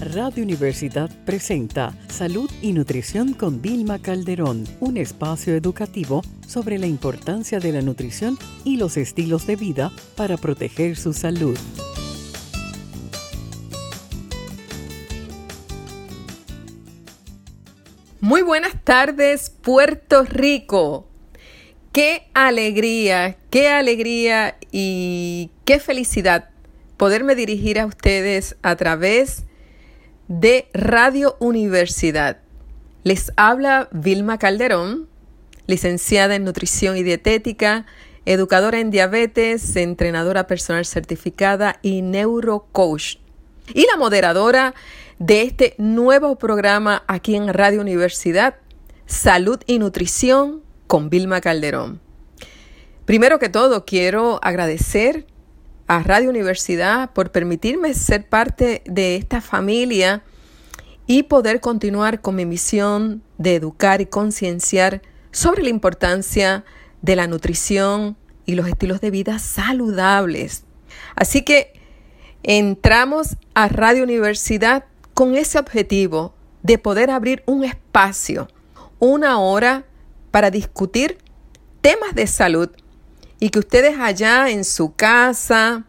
Radio Universidad presenta Salud y Nutrición con Vilma Calderón, un espacio educativo sobre la importancia de la nutrición y los estilos de vida para proteger su salud. Muy buenas tardes, Puerto Rico. Qué alegría, qué alegría y qué felicidad poderme dirigir a ustedes a través de Radio Universidad. Les habla Vilma Calderón, licenciada en nutrición y dietética, educadora en diabetes, entrenadora personal certificada y neurocoach. Y la moderadora de este nuevo programa aquí en Radio Universidad, Salud y Nutrición con Vilma Calderón. Primero que todo, quiero agradecer a Radio Universidad por permitirme ser parte de esta familia y poder continuar con mi misión de educar y concienciar sobre la importancia de la nutrición y los estilos de vida saludables. Así que entramos a Radio Universidad con ese objetivo de poder abrir un espacio, una hora para discutir temas de salud y que ustedes allá en su casa,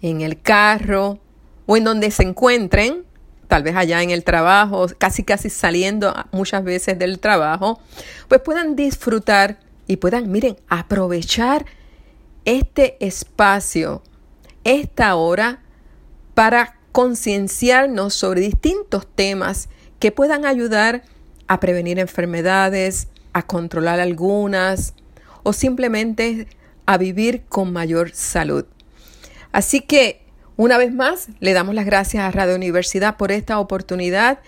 en el carro o en donde se encuentren, tal vez allá en el trabajo, casi casi saliendo muchas veces del trabajo, pues puedan disfrutar y puedan, miren, aprovechar este espacio, esta hora, para concienciarnos sobre distintos temas que puedan ayudar a prevenir enfermedades, a controlar algunas o simplemente a vivir con mayor salud. Así que, una vez más, le damos las gracias a Radio Universidad por esta oportunidad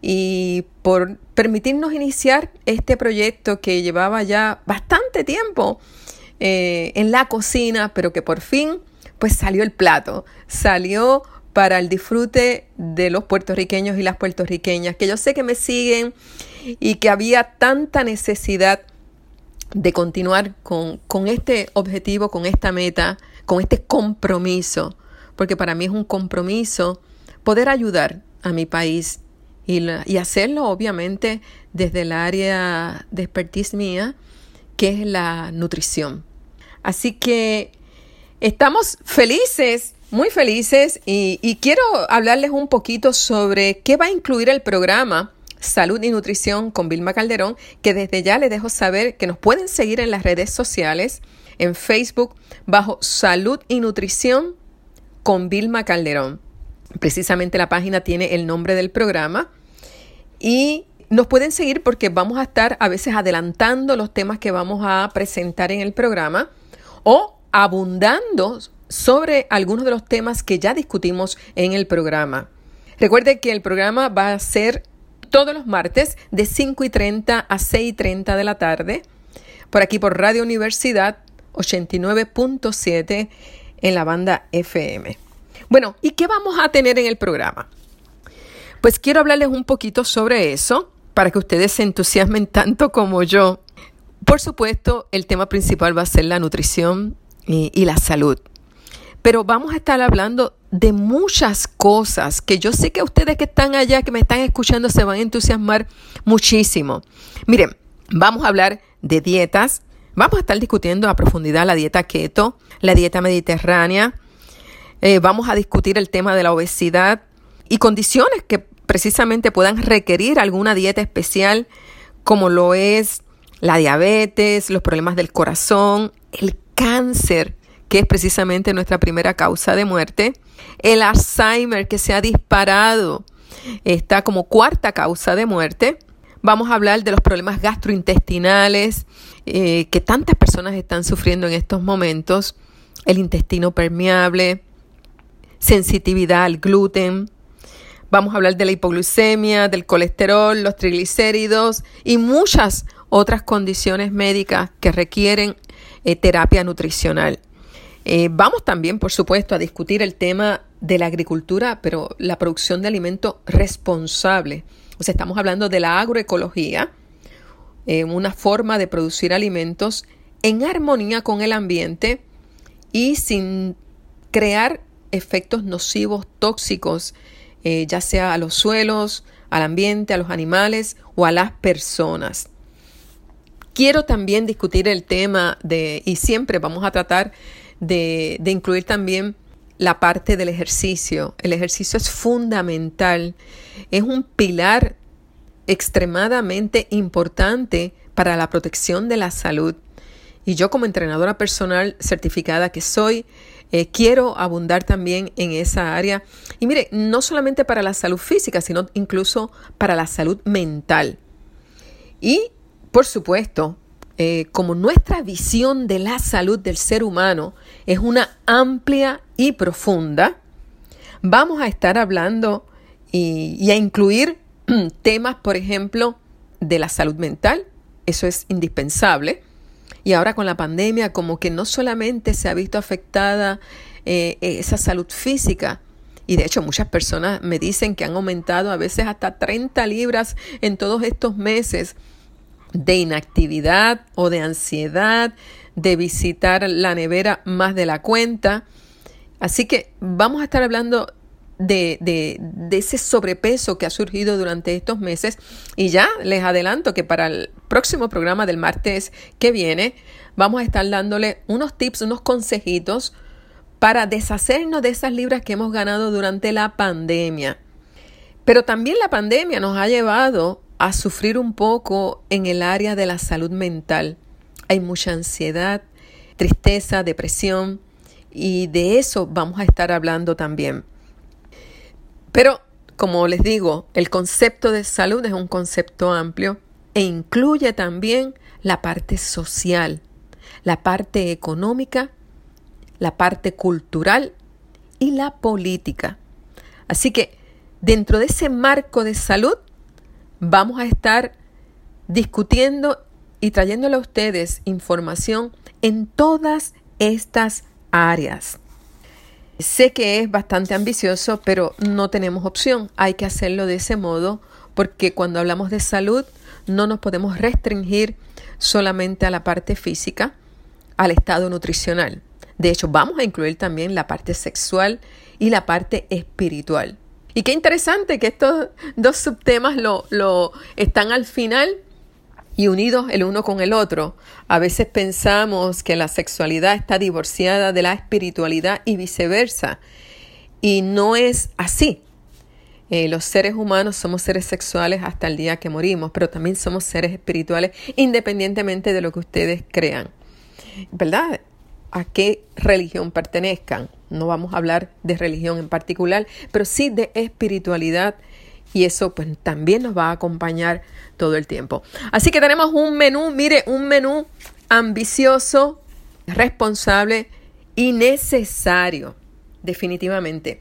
y por permitirnos iniciar este proyecto que llevaba ya bastante tiempo eh, en la cocina, pero que por fin pues salió el plato, salió para el disfrute de los puertorriqueños y las puertorriqueñas, que yo sé que me siguen y que había tanta necesidad de continuar con, este objetivo, con esta meta, con este compromiso, porque para mí es un compromiso poder ayudar a mi país y, y hacerlo obviamente desde el área de expertise mía, que es la nutrición. Así que estamos felices, muy felices, y, y quiero hablarles un poquito sobre qué va a incluir el programa Salud y Nutrición con Vilma Calderón, que desde ya les dejo saber que nos pueden seguir en las redes sociales, en Facebook, bajo Salud y Nutrición con Vilma Calderón. Precisamente la página tiene el nombre del programa y nos pueden seguir porque vamos a estar a veces adelantando los temas que vamos a presentar en el programa o abundando sobre algunos de los temas que ya discutimos en el programa. Recuerde que el programa va a ser todos los martes de 5 y 30 a 6 y 30 de la tarde, por aquí por Radio Universidad 89.7 en la banda FM. Bueno, ¿y qué vamos a tener en el programa? Pues quiero hablarles un poquito sobre eso para que ustedes se entusiasmen tanto como yo. Por supuesto, el tema principal va a ser la nutrición y, y la salud. Pero vamos a estar hablando de muchas cosas que yo sé que ustedes que están allá, que me están escuchando, se van a entusiasmar muchísimo. Miren, vamos a hablar de dietas. Vamos a estar discutiendo a profundidad la dieta keto, la dieta mediterránea. Eh, vamos a discutir el tema de la obesidad y condiciones que precisamente puedan requerir alguna dieta especial, como lo es la diabetes, los problemas del corazón, el cáncer que es precisamente nuestra primera causa de muerte, el Alzheimer que se ha disparado, está como cuarta causa de muerte. Vamos a hablar de los problemas gastrointestinales eh, que tantas personas están sufriendo en estos momentos, el intestino permeable, sensitividad al gluten. Vamos a hablar de la hipoglucemia, del colesterol, los triglicéridos y muchas otras condiciones médicas que requieren eh, terapia nutricional. Eh, vamos también, por supuesto, a discutir el tema de la agricultura, pero la producción de alimentos responsable. O sea, estamos hablando de la agroecología, eh, una forma de producir alimentos en armonía con el ambiente y sin crear efectos nocivos, tóxicos, eh, ya sea a los suelos, al ambiente, a los animales o a las personas. Quiero también discutir el tema de, y siempre vamos a tratar de, incluir también la parte del ejercicio. El ejercicio es fundamental, es un pilar extremadamente importante para la protección de la salud. Y yo como entrenadora personal certificada que soy, eh, quiero abundar también en esa área. Y mire, no solamente para la salud física, sino incluso para la salud mental. Y, por supuesto, eh, como nuestra visión de la salud del ser humano es una amplia y profunda, vamos a estar hablando y, a incluir temas, por ejemplo, de la salud mental. Eso es indispensable. Y ahora con la pandemia, como que no solamente se ha visto afectada eh, esa salud física, y de hecho muchas personas me dicen que han aumentado a veces hasta 30 libras en todos estos meses de inactividad o de ansiedad, de visitar la nevera más de la cuenta. Así que vamos a estar hablando de, de, ese sobrepeso que ha surgido durante estos meses y ya les adelanto que para el próximo programa del martes que viene vamos a estar dándole unos tips, unos consejitos para deshacernos de esas libras que hemos ganado durante la pandemia. Pero también la pandemia nos ha llevado a sufrir un poco en el área de la salud mental. Hay mucha ansiedad, tristeza, depresión y de eso vamos a estar hablando también. Pero, como les digo, el concepto de salud es un concepto amplio e incluye también la parte social, la parte económica, la parte cultural y la política. Así que dentro de ese marco de salud vamos a estar discutiendo y trayéndole a ustedes información en todas estas áreas. Sé que es bastante ambicioso, pero no tenemos opción. Hay que hacerlo de ese modo porque cuando hablamos de salud no nos podemos restringir solamente a la parte física, al estado nutricional. De hecho, vamos a incluir también la parte sexual y la parte espiritual. Y qué interesante que estos dos subtemas lo, lo están al final y unidos el uno con el otro. A veces pensamos que la sexualidad está divorciada de la espiritualidad y viceversa. Y no es así. Eh, los seres humanos somos seres sexuales hasta el día que morimos, pero también somos seres espirituales independientemente de lo que ustedes crean. ¿Verdad? A qué religión pertenezcan. No vamos a hablar de religión en particular, pero sí de espiritualidad y eso pues también nos va a acompañar todo el tiempo. Así que tenemos un menú, mire, un menú ambicioso, responsable y necesario, definitivamente.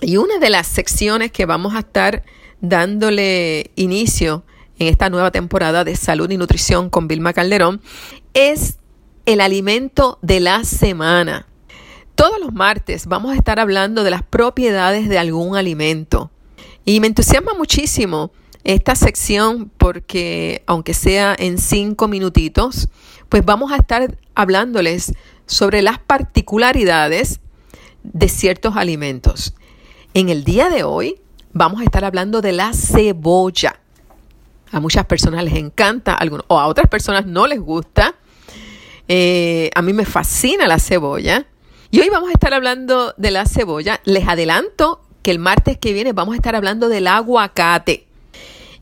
Y una de las secciones que vamos a estar dándole inicio en esta nueva temporada de salud y nutrición con Vilma Calderón es el alimento de la semana. Todos los martes vamos a estar hablando de las propiedades de algún alimento. Y me entusiasma muchísimo esta sección porque, aunque sea en cinco minutitos, pues vamos a estar hablándoles sobre las particularidades de ciertos alimentos. En el día de hoy vamos a estar hablando de la cebolla. A muchas personas les encanta, o a otras personas no les gusta. Eh, a mí me fascina la cebolla. Y hoy vamos a estar hablando de la cebolla. Les adelanto que el martes que viene vamos a estar hablando del aguacate.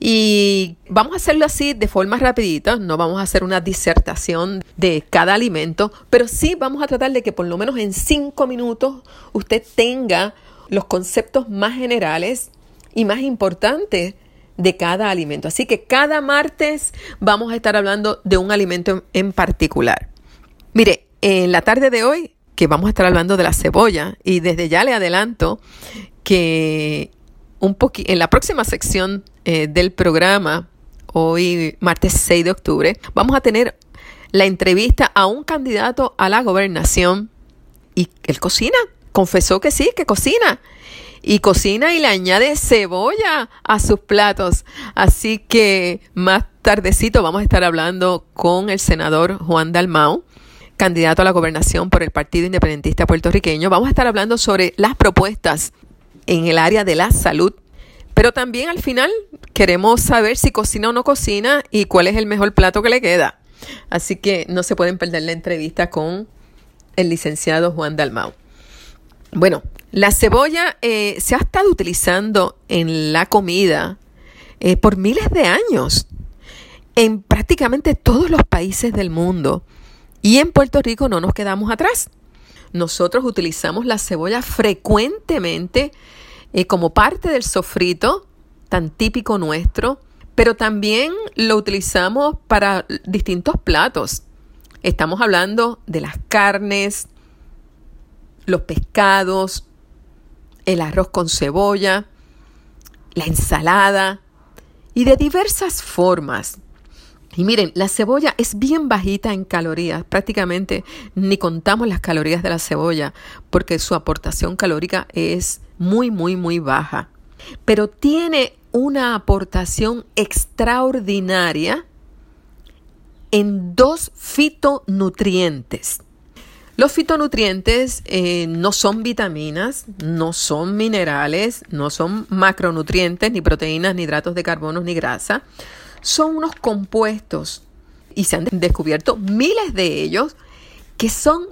Y vamos a hacerlo así de forma rapidita, no vamos a hacer una disertación de cada alimento, pero sí vamos a tratar de que por lo menos en cinco minutos usted tenga los conceptos más generales y más importantes de cada alimento. Así que cada martes vamos a estar hablando de un alimento en particular. Mire, en la tarde de hoy que vamos a estar hablando de la cebolla y desde ya le adelanto que un en la próxima sección eh, del programa, hoy martes 6 de octubre, vamos a tener la entrevista a un candidato a la gobernación y él cocina, confesó que sí, que cocina. Y cocina y le añade cebolla a sus platos. Así que más tardecito vamos a estar hablando con el senador Juan Dalmau, candidato a la gobernación por el Partido Independentista Puertorriqueño. Vamos a estar hablando sobre las propuestas en el área de la salud. Pero también al final queremos saber si cocina o no cocina y cuál es el mejor plato que le queda. Así que no se pueden perder la entrevista con el licenciado Juan Dalmau. Bueno, la cebolla eh, se ha estado utilizando en la comida eh, por miles de años en prácticamente todos los países del mundo. Y en Puerto Rico no nos quedamos atrás. Nosotros utilizamos la cebolla frecuentemente eh, como parte del sofrito tan típico nuestro, pero también lo utilizamos para distintos platos. Estamos hablando de las carnes, los pescados, el arroz con cebolla, la ensalada y de diversas formas. Y miren, la cebolla es bien bajita en calorías, prácticamente ni contamos las calorías de la cebolla porque su aportación calórica es muy, muy, muy baja. Pero tiene una aportación extraordinaria en dos fitonutrientes. Los fitonutrientes eh, no son vitaminas, no son minerales, no son macronutrientes, ni proteínas, ni hidratos de carbono, ni grasa. Son unos compuestos y se han descubierto miles de ellos que son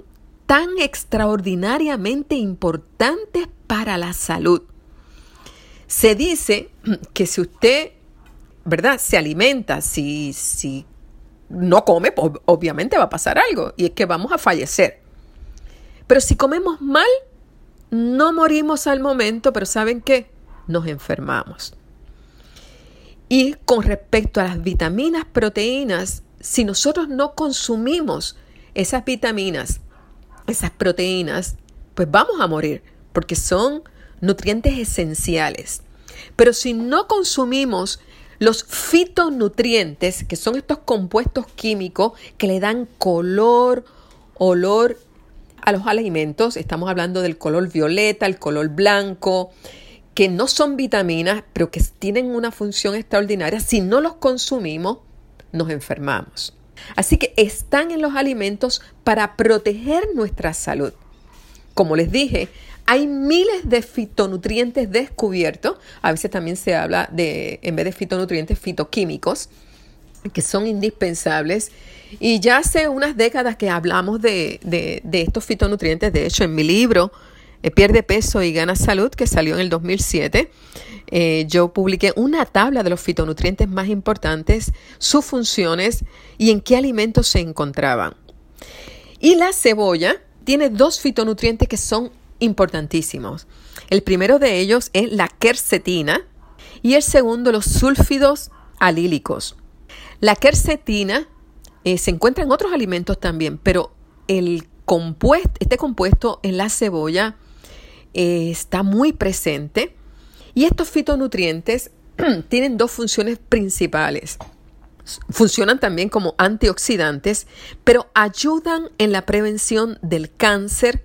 tan extraordinariamente importantes para la salud. Se dice que si usted, ¿verdad? Se alimenta, si, si no come, pues obviamente va a pasar algo y es que vamos a fallecer. Pero si comemos mal, no morimos al momento, pero ¿saben qué? Nos enfermamos. Y con respecto a las vitaminas, proteínas, si nosotros no consumimos esas vitaminas, esas proteínas, pues vamos a morir, porque son nutrientes esenciales. Pero si no consumimos los fitonutrientes, que son estos compuestos químicos que le dan color, olor a los alimentos, estamos hablando del color violeta, el color blanco, que no son vitaminas, pero que tienen una función extraordinaria, si no los consumimos, nos enfermamos. Así que están en los alimentos para proteger nuestra salud. Como les dije, hay miles de fitonutrientes descubiertos. A veces también se habla de, en vez de fitonutrientes, fitoquímicos, que son indispensables. Y ya hace unas décadas que hablamos de, estos fitonutrientes. De hecho, en mi libro, eh, Pierde peso y gana salud, que salió en el 2007, eh, yo publiqué una tabla de los fitonutrientes más importantes, sus funciones y en qué alimentos se encontraban. Y la cebolla tiene dos fitonutrientes que son importantísimos. El primero de ellos es la quercetina y el segundo los sulfidos alílicos. La quercetina eh, se encuentra en otros alimentos también, pero el compuesto, este compuesto en la cebolla eh, está muy presente y estos fitonutrientes tienen dos funciones principales. Funcionan también como antioxidantes, pero ayudan en la prevención del cáncer,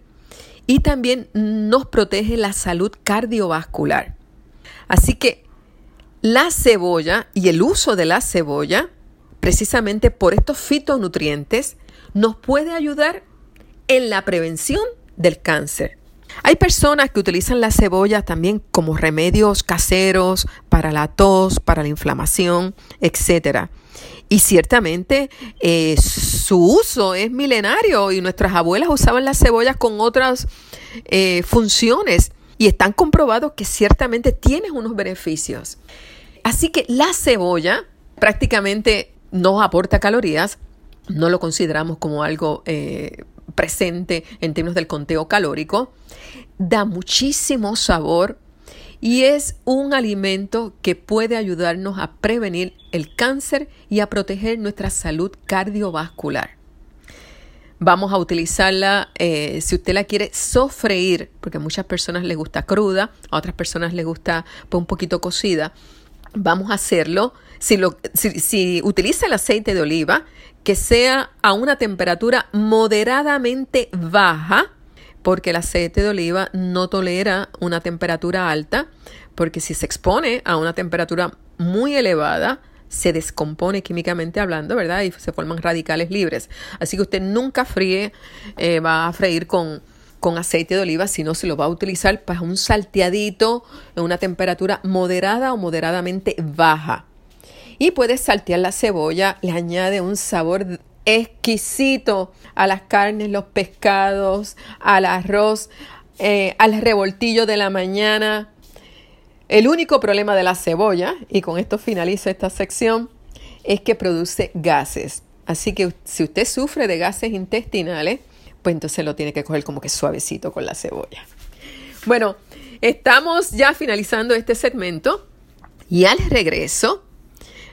y también nos protege la salud cardiovascular. Así que la cebolla y el uso de la cebolla, precisamente por estos fitonutrientes, nos puede ayudar en la prevención del cáncer. Hay personas que utilizan la cebolla también como remedios caseros para la tos, para la inflamación, etc. Y ciertamente eh, su uso es milenario y nuestras abuelas usaban las cebollas con otras eh, funciones y están comprobados que ciertamente tiene unos beneficios. Así que la cebolla prácticamente no aporta calorías, no lo consideramos como algo eh, presente en términos del conteo calórico, da muchísimo sabor y es un alimento que puede ayudarnos a prevenir el cáncer y a proteger nuestra salud cardiovascular. Vamos a utilizarla si usted la quiere sofreír, porque a muchas personas les gusta cruda, a otras personas les gusta pues, un poquito cocida. Vamos a hacerlo. Si, lo, si, si utiliza el aceite de oliva, que sea a una temperatura moderadamente baja, porque el aceite de oliva no tolera una temperatura alta, porque si se expone a una temperatura muy elevada, se descompone químicamente hablando, ¿verdad? Y se forman radicales libres. Así que usted nunca fríe, eh, va a freír con, con aceite de oliva, sino se lo va a utilizar para un salteadito en una temperatura moderada o moderadamente baja. Y puede saltear la cebolla, le añade un sabor exquisito a las carnes, los pescados, al arroz, eh, al revoltillo de la mañana. El único problema de la cebolla, y con esto finalizo esta sección, es que produce gases. Así que si usted sufre de gases intestinales, pues entonces lo tiene que coger como que suavecito con la cebolla. Bueno, estamos ya finalizando este segmento y al regreso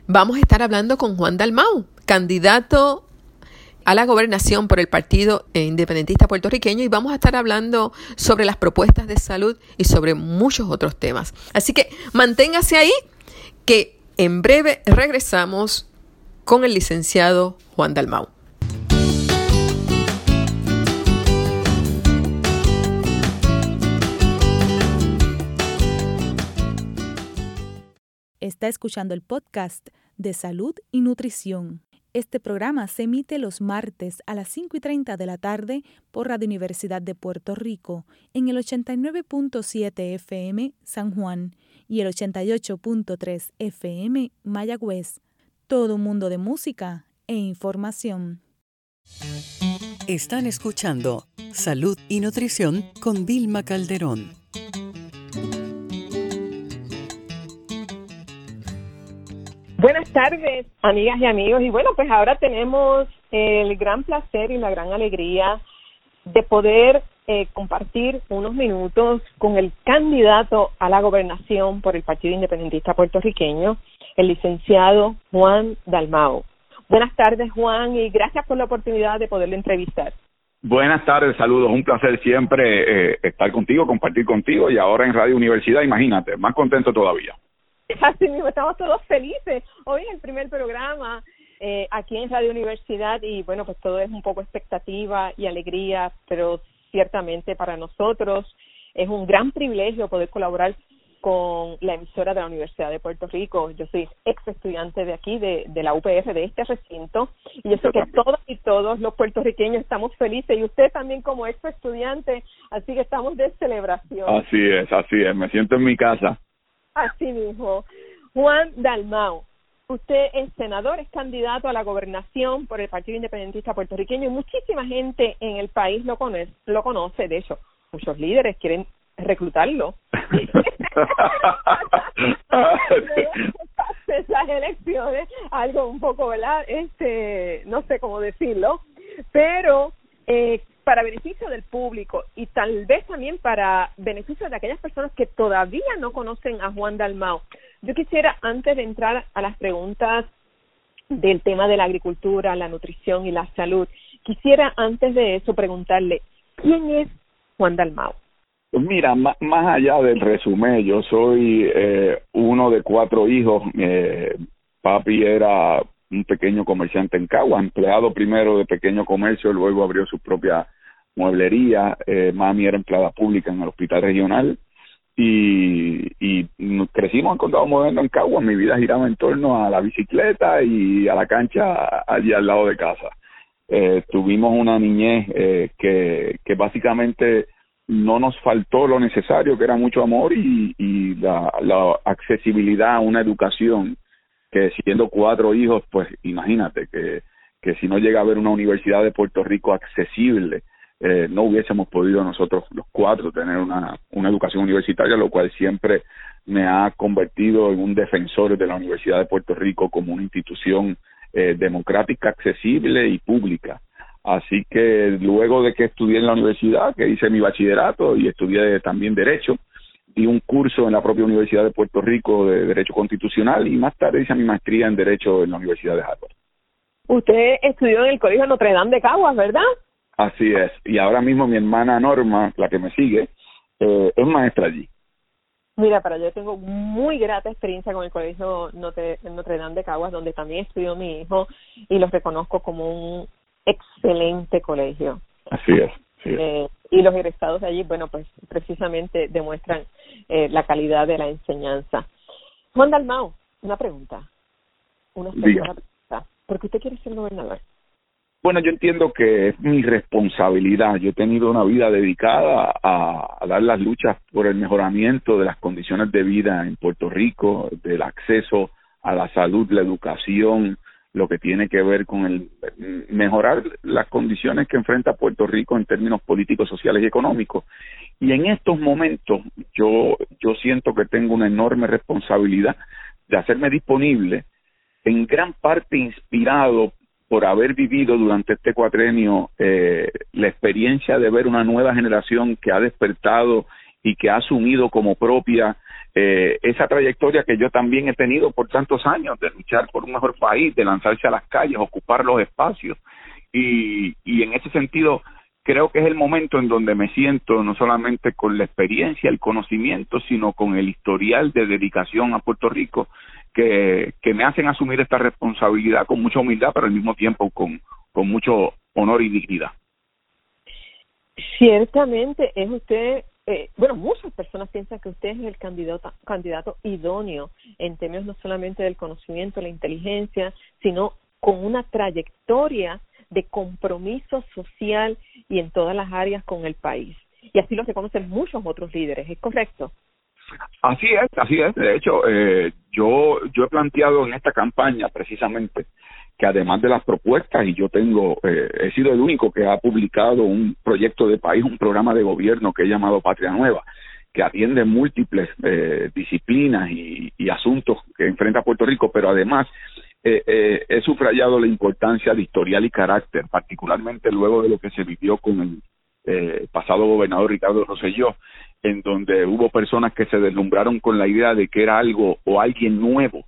vamos a estar hablando con Juan Dalmau, candidato a la gobernación por el Partido Independentista Puertorriqueño y vamos a estar hablando sobre las propuestas de salud y sobre muchos otros temas. Así que manténgase ahí que en breve regresamos con el licenciado Juan Dalmau. Está escuchando el podcast de salud y nutrición. Este programa se emite los martes a las 5 y 30 de la tarde por Radio Universidad de Puerto Rico en el 89.7 FM San Juan y el 88.3 FM Mayagüez. Todo mundo de música e información. Están escuchando Salud y Nutrición con Vilma Calderón. Buenas tardes, amigas y amigos. Y bueno, pues ahora tenemos el gran placer y la gran alegría de poder eh, compartir unos minutos con el candidato a la gobernación por el Partido Independentista Puertorriqueño, el licenciado Juan Dalmao. Buenas tardes, Juan, y gracias por la oportunidad de poderle entrevistar. Buenas tardes, saludos. Un placer siempre eh, estar contigo, compartir contigo y ahora en Radio Universidad, imagínate, más contento todavía. Así mismo, estamos todos felices. Hoy es el primer programa eh, aquí en Radio Universidad y bueno, pues todo es un poco expectativa y alegría, pero ciertamente para nosotros es un gran privilegio poder colaborar con la emisora de la Universidad de Puerto Rico. Yo soy ex estudiante de aquí, de, de la UPF, de este recinto, y yo sé que todos y todos los puertorriqueños estamos felices, y usted también como ex estudiante, así que estamos de celebración. Así es, así es, me siento en mi casa. Así mismo. Juan Dalmau, usted es senador, es candidato a la gobernación por el Partido Independentista Puertorriqueño y muchísima gente en el país lo conoce, lo conoce de hecho, muchos líderes quieren reclutarlo. Esas elecciones, algo un poco, ¿verdad? Este, no sé cómo decirlo, pero eh, para beneficio del público y tal vez también para beneficio de aquellas personas que todavía no conocen a Juan Dalmao. Yo quisiera, antes de entrar a las preguntas del tema de la agricultura, la nutrición y la salud, quisiera antes de eso preguntarle, ¿quién es Juan Dalmao? Pues mira, más, allá del resumen, yo soy eh, uno de cuatro hijos. Eh, papi era un pequeño comerciante en Cagua, empleado primero de pequeño comercio, luego abrió su propia mueblería, eh, mami era empleada pública en el hospital regional y, y crecimos en Condado Moderno en Cagua, mi vida giraba en torno a la bicicleta y a la cancha allí al lado de casa. Eh, tuvimos una niñez eh, que, que básicamente no nos faltó lo necesario, que era mucho amor y, la, la accesibilidad a una educación que siendo cuatro hijos, pues imagínate que, que si no llega a haber una universidad de Puerto Rico accesible, eh, no hubiésemos podido nosotros los cuatro tener una, una educación universitaria, lo cual siempre me ha convertido en un defensor de la Universidad de Puerto Rico como una institución eh, democrática, accesible y pública. Así que luego de que estudié en la universidad, que hice mi bachillerato y estudié también Derecho, di un curso en la propia Universidad de Puerto Rico de Derecho Constitucional y más tarde hice mi maestría en Derecho en la Universidad de Harvard. Usted estudió en el Colegio Notre Dame de Caguas, ¿verdad? Así es. Y ahora mismo mi hermana Norma, la que me sigue, eh, es maestra allí. Mira, para yo tengo muy grata experiencia con el Colegio Notre, Notre Dame de Caguas, donde también estudió mi hijo, y los reconozco como un excelente colegio. Así es. Eh, y los egresados de allí, bueno, pues precisamente demuestran eh, la calidad de la enseñanza. Juan Dalmao, una pregunta. Una pregunta. ¿Por qué usted quiere ser gobernador? Bueno, yo entiendo que es mi responsabilidad. Yo he tenido una vida dedicada a, dar las luchas por el mejoramiento de las condiciones de vida en Puerto Rico, del acceso a la salud, la educación, lo que tiene que ver con el mejorar las condiciones que enfrenta Puerto Rico en términos políticos, sociales y económicos. Y en estos momentos yo yo siento que tengo una enorme responsabilidad de hacerme disponible en gran parte inspirado por haber vivido durante este cuatrenio eh, la experiencia de ver una nueva generación que ha despertado y que ha asumido como propia eh, esa trayectoria que yo también he tenido por tantos años de luchar por un mejor país, de lanzarse a las calles, ocupar los espacios. Y, y en ese sentido, creo que es el momento en donde me siento no solamente con la experiencia, el conocimiento, sino con el historial de dedicación a Puerto Rico que, me hacen asumir esta responsabilidad con mucha humildad, pero al mismo tiempo con, con mucho honor y dignidad. Ciertamente es usted, eh, bueno, muchas personas piensan que usted es el candidato, candidato idóneo en términos no solamente del conocimiento, la inteligencia, sino con una trayectoria de compromiso social y en todas las áreas con el país. Y así lo reconocen muchos otros líderes, ¿es correcto? Así es, así es. De hecho, eh, yo, yo he planteado en esta campaña precisamente que además de las propuestas, y yo tengo, eh, he sido el único que ha publicado un proyecto de país, un programa de gobierno que he llamado Patria Nueva, que atiende múltiples eh, disciplinas y, y, asuntos que enfrenta Puerto Rico, pero además eh, eh, he subrayado la importancia de historial y carácter, particularmente luego de lo que se vivió con el eh, pasado gobernador Ricardo Rosselló, en donde hubo personas que se deslumbraron con la idea de que era algo o alguien nuevo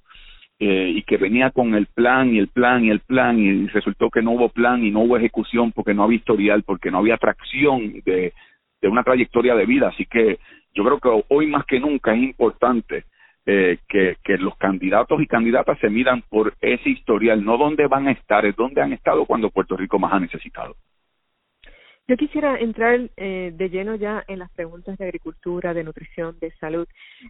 eh, y que venía con el plan y el plan y el plan y resultó que no hubo plan y no hubo ejecución porque no había historial, porque no había atracción de, una trayectoria de vida. Así que yo creo que hoy más que nunca es importante eh, que, que los candidatos y candidatas se midan por ese historial, no dónde van a estar, es dónde han estado cuando Puerto Rico más ha necesitado. Yo quisiera entrar eh, de lleno ya en las preguntas de agricultura, de nutrición, de salud,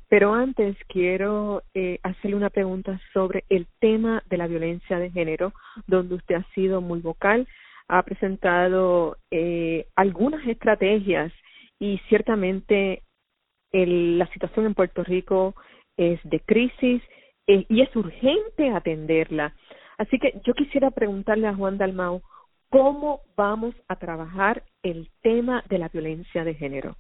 pero antes quiero eh, hacerle una pregunta sobre el tema de la violencia de género, donde usted ha sido muy vocal, ha presentado eh, algunas estrategias y ciertamente el, la situación en Puerto Rico es de crisis eh, y es urgente atenderla. Así que yo quisiera preguntarle a Juan Dalmau, ¿Cómo vamos a trabajar el tema de la violencia de género?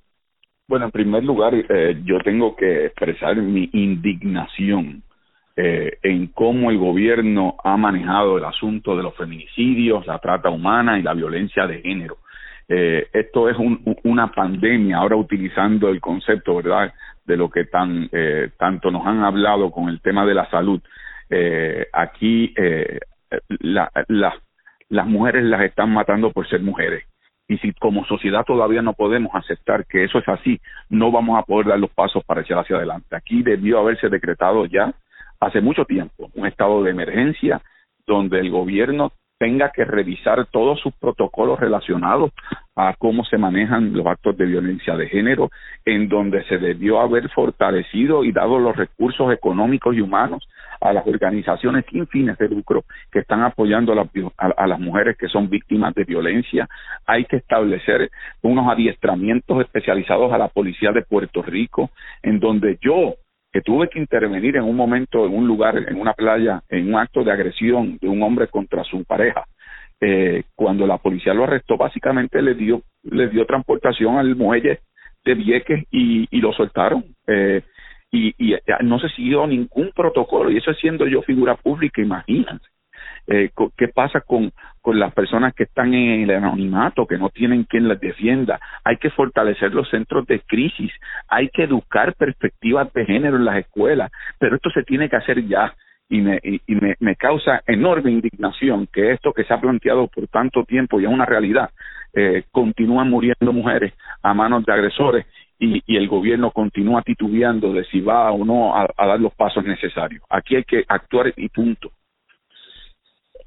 Bueno, en primer lugar, eh, yo tengo que expresar mi indignación eh, en cómo el gobierno ha manejado el asunto de los feminicidios, la trata humana y la violencia de género. Eh, esto es un, una pandemia, ahora utilizando el concepto, ¿verdad?, de lo que tan eh, tanto nos han hablado con el tema de la salud. Eh, aquí eh, la, las las mujeres las están matando por ser mujeres. Y si como sociedad todavía no podemos aceptar que eso es así, no vamos a poder dar los pasos para echar hacia adelante. Aquí debió haberse decretado ya hace mucho tiempo un estado de emergencia donde el gobierno tenga que revisar todos sus protocolos relacionados a cómo se manejan los actos de violencia de género, en donde se debió haber fortalecido y dado los recursos económicos y humanos a las organizaciones sin fines de lucro que están apoyando a, a, las mujeres que son víctimas de violencia. Hay que establecer unos adiestramientos especializados a la policía de Puerto Rico, en donde yo que tuve que intervenir en un momento, en un lugar, en una playa, en un acto de agresión de un hombre contra su pareja. Eh, cuando la policía lo arrestó, básicamente le dio, le dio transportación al muelle de Vieques y, lo soltaron. Eh, y, y no se siguió ningún protocolo, y eso siendo yo figura pública, imagínense eh, qué pasa con, con las personas que están en el anonimato, que no tienen quien las defienda. Hay que fortalecer los centros de crisis, hay que educar perspectivas de género en las escuelas, pero esto se tiene que hacer ya. Y me, y, me, me causa enorme indignación que esto que se ha planteado por tanto tiempo y es una realidad, eh, continúan muriendo mujeres a manos de agresores y, el gobierno continúa titubeando de si va o no a, dar los pasos necesarios. Aquí hay que actuar y punto.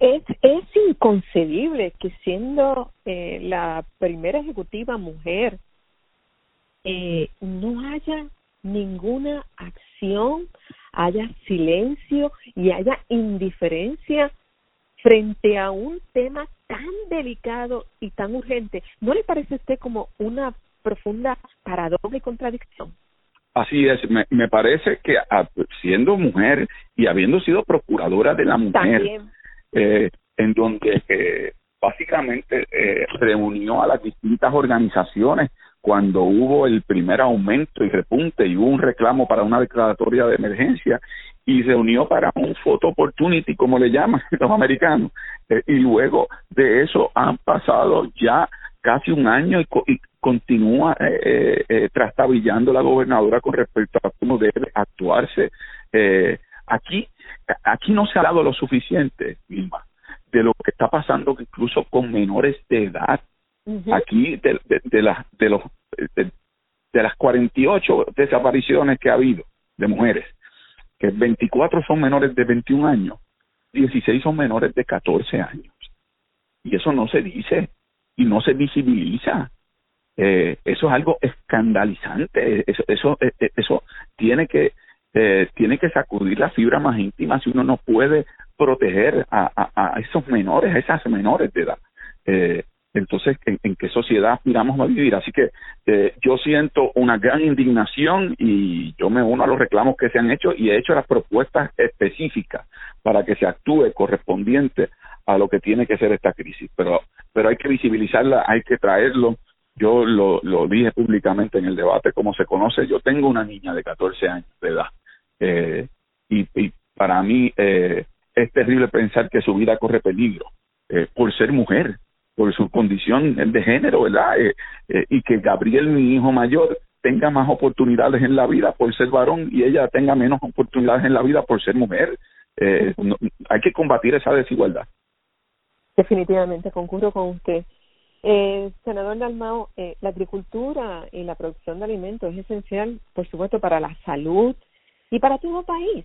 Es, es inconcebible que siendo eh, la primera ejecutiva mujer eh, no haya ninguna acción, haya silencio y haya indiferencia frente a un tema tan delicado y tan urgente. ¿No le parece a usted como una profunda paradoja y contradicción? Así es, me, me parece que siendo mujer y habiendo sido procuradora de la mujer, eh, en donde eh, básicamente eh, reunió a las distintas organizaciones cuando hubo el primer aumento y repunte y hubo un reclamo para una declaratoria de emergencia y se unió para un photo opportunity, como le llaman los americanos. Eh, y luego de eso han pasado ya casi un año y, continúa eh, eh, trastabillando la gobernadora con respecto a cómo debe actuarse. Eh, aquí, aquí no se ha dado lo suficiente, Vilma, de lo que está pasando incluso con menores de edad. Aquí, de, de, de, las de los de, de las 48 desapariciones que ha habido de mujeres, que 24 son menores de 21 años, 16 son menores de 14 años. Y eso no se dice y no se visibiliza. Eh, eso es algo escandalizante. Eso, eso, eh, eh, eso tiene que eh, tiene que sacudir la fibra más íntima si uno no puede proteger a, esos menores, a esas menores de edad. Eh, entonces en, qué sociedad aspiramos a vivir. Así que eh, yo siento una gran indignación y yo me uno a los reclamos que se han hecho y he hecho las propuestas específicas para que se actúe correspondiente a lo que tiene que ser esta crisis. Pero, pero hay que visibilizarla, hay que traerlo. Yo lo, lo dije públicamente en el debate, como se conoce, yo tengo una niña de 14 años de edad eh, y, y, para mí eh, es terrible pensar que su vida corre peligro eh, por ser mujer por su condición de género, ¿verdad? Eh, eh, y que Gabriel, mi hijo mayor, tenga más oportunidades en la vida por ser varón y ella tenga menos oportunidades en la vida por ser mujer. Eh, hay que combatir esa desigualdad. Definitivamente, concurro con usted. Eh, senador Dalmao, eh, la agricultura y la producción de alimentos es esencial, por supuesto, para la salud y para todo país.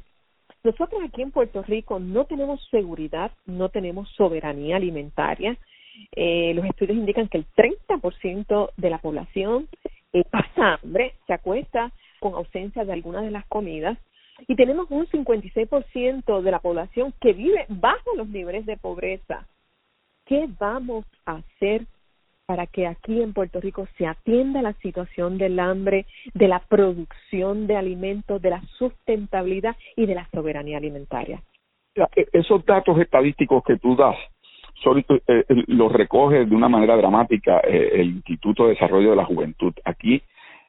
Nosotros aquí en Puerto Rico no tenemos seguridad, no tenemos soberanía alimentaria eh, los estudios indican que el 30% de la población eh, pasa hambre, se acuesta con ausencia de algunas de las comidas y tenemos un 56% de la población que vive bajo los niveles de pobreza. ¿Qué vamos a hacer para que aquí en Puerto Rico se atienda la situación del hambre, de la producción de alimentos, de la sustentabilidad y de la soberanía alimentaria? E-, esos datos estadísticos que tú das eh, eh, lo recoge de una manera dramática eh, el Instituto de Desarrollo de la Juventud. Aquí,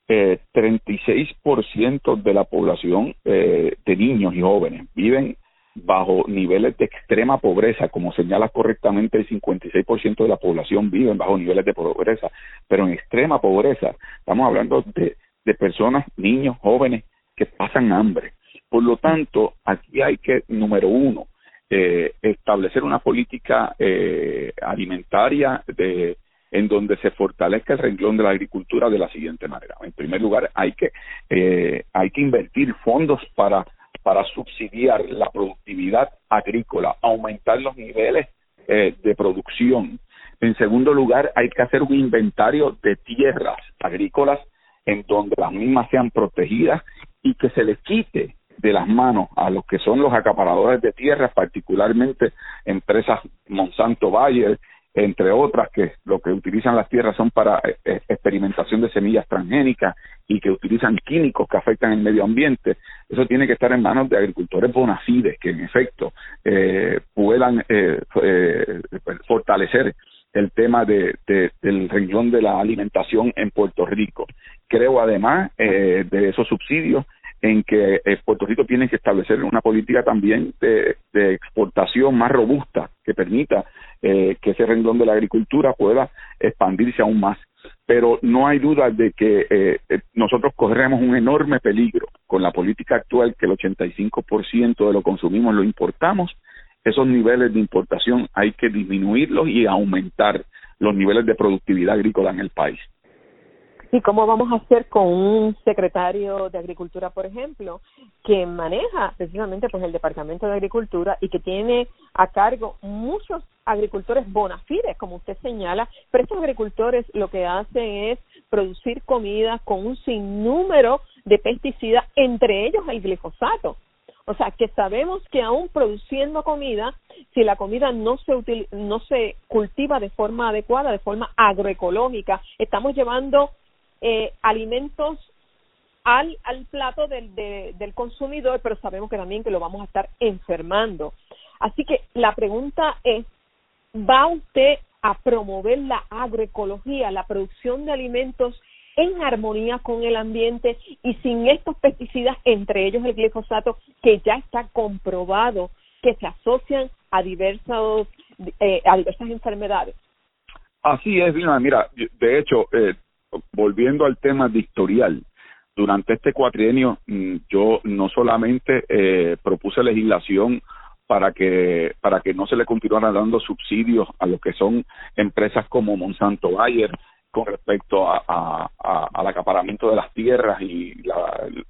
eh, 36% de la población de niños y jóvenes viven bajo niveles de extrema pobreza, como señala correctamente el 56% de la población viven bajo niveles de pobreza, pero en extrema pobreza estamos hablando de, de personas, niños, jóvenes que pasan hambre. Por lo tanto, aquí hay que, número uno, eh, establecer una política eh, alimentaria de, en donde se fortalezca el renglón de la agricultura de la siguiente manera. En primer lugar, hay que eh, hay que invertir fondos para para subsidiar la productividad agrícola, aumentar los niveles eh, de producción. En segundo lugar, hay que hacer un inventario de tierras agrícolas en donde las mismas sean protegidas y que se les quite de las manos a los que son los acaparadores de tierras, particularmente empresas Monsanto Bayer, entre otras, que lo que utilizan las tierras son para eh, eh, experimentación de semillas transgénicas y que utilizan químicos que afectan el medio ambiente. Eso tiene que estar en manos de agricultores bonafides que en efecto eh, puedan eh, eh, fortalecer el tema de, de, del renglón de la alimentación en Puerto Rico. Creo además de esos subsidios en que eh, Puerto Rico tiene que establecer una política también de, exportación más robusta que permita eh, que ese renglón de la agricultura pueda expandirse aún más. Pero no hay duda de que eh, eh nosotros corremos un enorme peligro con la política actual, que el 85% de lo consumimos lo importamos. Esos niveles de importación hay que disminuirlos y aumentar los niveles de productividad agrícola en el país. ¿Y cómo vamos a hacer con un secretario de Agricultura, por ejemplo, que maneja precisamente pues el Departamento de Agricultura y que tiene a cargo muchos agricultores bona fides, como usted señala, pero estos agricultores lo que hacen es producir comida con un sinnúmero de pesticidas, entre ellos el glifosato. O sea, que sabemos que aún produciendo comida, si la comida no se, no se cultiva de forma adecuada, de forma agroecológica, estamos llevando eh, alimentos al, al plato del, del consumidor, pero sabemos que también que lo vamos a estar enfermando. Así que la pregunta es, ¿va usted a promover la agroecología, la producción de alimentos en armonía con el ambiente y sin estos pesticidas, entre ellos el glifosato, que ya está comprobado que se asocian a diversos eh, a diversas enfermedades. Así es, Mira, de hecho, eh, volviendo al tema dictorial, durante este cuatrienio mm, yo no solamente eh, propuse legislación para que para que no se le continuaran dando subsidios a lo que son empresas como Monsanto Bayer con respecto a, al acaparamiento de las tierras y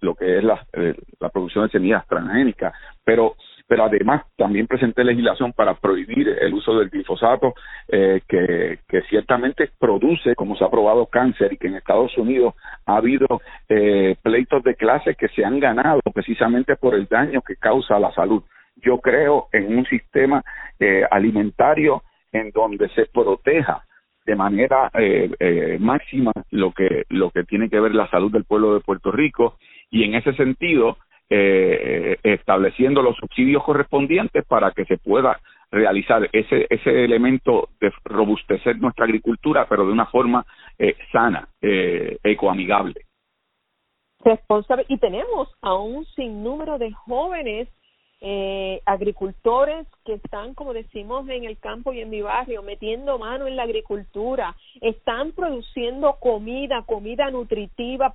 lo que es la, eh, la producción de semillas transgénicas, pero pero además también presenté legislación para prohibir el uso del glifosato, eh, que, ciertamente produce, como se ha probado, cáncer y que en Estados Unidos ha habido eh, pleitos de clase que se han ganado precisamente por el daño que causa a la salud. Yo creo en un sistema eh, alimentario en donde se proteja de manera eh, eh, máxima lo que lo que tiene que ver la salud del pueblo de Puerto Rico y en ese sentido eh, estableciendo los subsidios correspondientes para que se pueda realizar ese ese elemento de robustecer nuestra agricultura pero de una forma sana ecoamigable. Responsable. Y tenemos a un sinnúmero de jóvenes eh, agricultores que están, como decimos en el campo y en mi barrio, metiendo mano en la agricultura, están produciendo comida, comida nutritiva,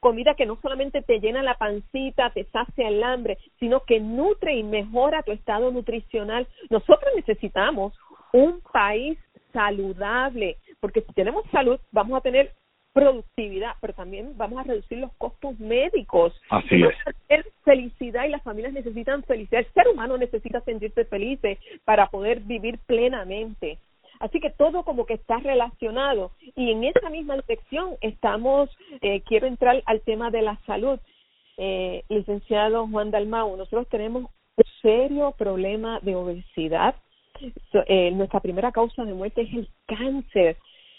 comida que no solamente te llena la pancita, te sacia el hambre, sino que nutre y mejora tu estado nutricional. Nosotros necesitamos un país saludable, porque si tenemos salud, vamos a tener productividad, pero también vamos a reducir los costos médicos. Así es. felicidad y las familias necesitan felicidad. El ser humano necesita sentirse feliz para poder vivir plenamente. Así que todo como que está relacionado. Y en esa misma sección estamos, eh, quiero entrar al tema de la salud. Eh, licenciado Juan Dalmau, nosotros tenemos un serio problema de obesidad. eh, nuestra primera causa de muerte es el cáncer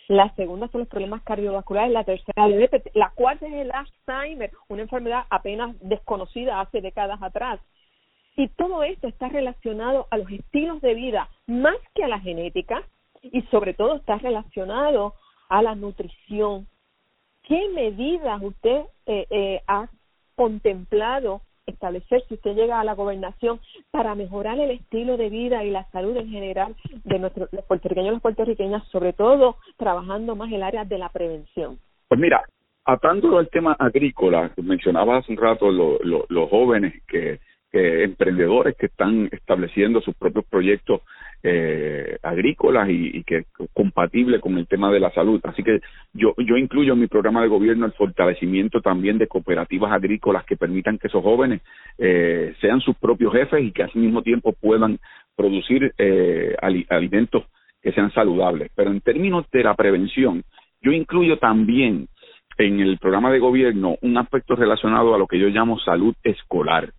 la segunda son los problemas cardiovasculares, la tercera la cuarta es el Alzheimer, una enfermedad apenas desconocida hace décadas atrás. Y todo esto está relacionado a los estilos de vida más que a la genética y sobre todo está relacionado a la nutrición. ¿Qué medidas usted eh, eh, ha contemplado establecer si usted llega a la gobernación para mejorar el estilo de vida y la salud en general de nuestros los puertorriqueños y las puertorriqueñas, sobre todo trabajando más el área de la prevención. Pues mira, atándolo al tema agrícola, mencionaba hace un rato los jóvenes que que emprendedores que están estableciendo sus propios proyectos eh, agrícolas y, que compatible con el tema de la salud. Así que yo, yo incluyo en mi programa de gobierno el fortalecimiento también de cooperativas agrícolas que permitan que esos jóvenes eh, sean sus propios jefes y que al mismo tiempo puedan producir eh, alimentos que sean saludables. Pero en términos de la prevención, yo incluyo también en el programa de gobierno un aspecto relacionado a lo que yo llamo salud escolar